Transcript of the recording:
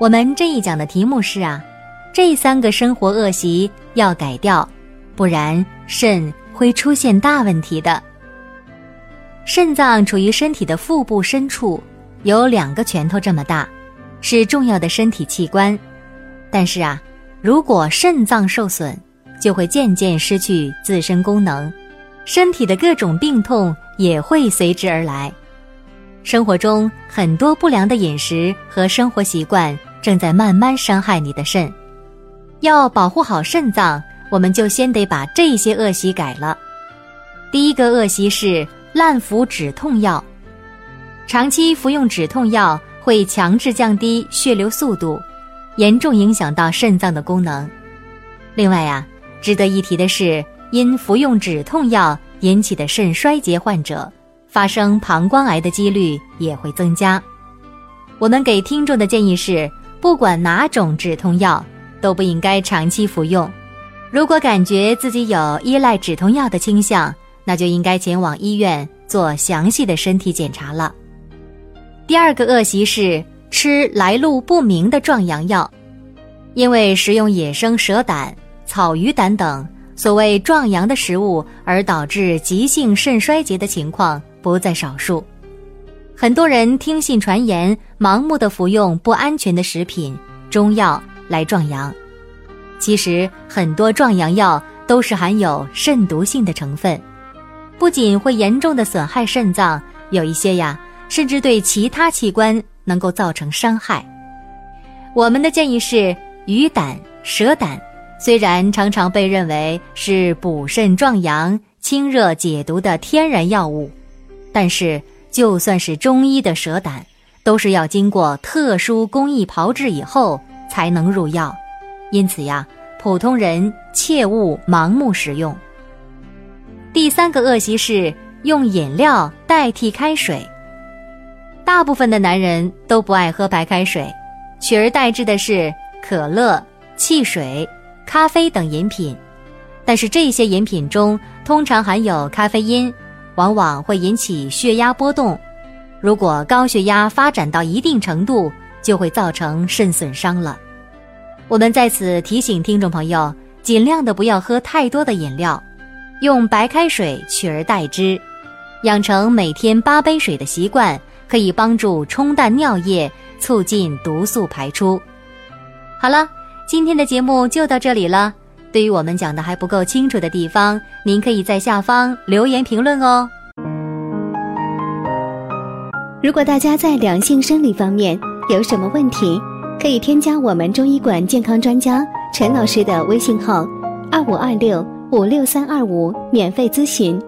我们这一讲的题目是啊，这三个生活恶习要改掉，不然肾会出现大问题的。肾脏处于身体的腹部深处，有两个拳头这么大，是重要的身体器官。但是啊，如果肾脏受损，就会渐渐失去自身功能，身体的各种病痛也会随之而来。生活中很多不良的饮食和生活习惯。正在慢慢伤害你的肾，要保护好肾脏，我们就先得把这些恶习改了。第一个恶习是滥服止痛药，长期服用止痛药会强制降低血流速度，严重影响到肾脏的功能。另外呀，值得一提的是，因服用止痛药引起的肾衰竭患者，发生膀胱癌的几率也会增加。我们给听众的建议是。不管哪种止痛药，都不应该长期服用。如果感觉自己有依赖止痛药的倾向，那就应该前往医院做详细的身体检查了。第二个恶习是吃来路不明的壮阳药，因为食用野生蛇胆、草鱼胆等所谓壮阳的食物，而导致急性肾衰竭的情况不在少数。很多人听信传言，盲目的服用不安全的食品、中药来壮阳。其实，很多壮阳药都是含有肾毒性的成分，不仅会严重的损害肾脏，有一些呀，甚至对其他器官能够造成伤害。我们的建议是，鱼胆、蛇胆虽然常常被认为是补肾壮阳、清热解毒的天然药物，但是。就算是中医的蛇胆，都是要经过特殊工艺炮制以后才能入药，因此呀，普通人切勿盲目食用。第三个恶习是用饮料代替开水。大部分的男人都不爱喝白开水，取而代之的是可乐、汽水、咖啡等饮品，但是这些饮品中通常含有咖啡因。往往会引起血压波动，如果高血压发展到一定程度，就会造成肾损伤了。我们在此提醒听众朋友，尽量的不要喝太多的饮料，用白开水取而代之，养成每天八杯水的习惯，可以帮助冲淡尿液，促进毒素排出。好了，今天的节目就到这里了。对于我们讲的还不够清楚的地方，您可以在下方留言评论哦。如果大家在两性生理方面有什么问题，可以添加我们中医馆健康专家陈老师的微信号：二五二六五六三二五，免费咨询。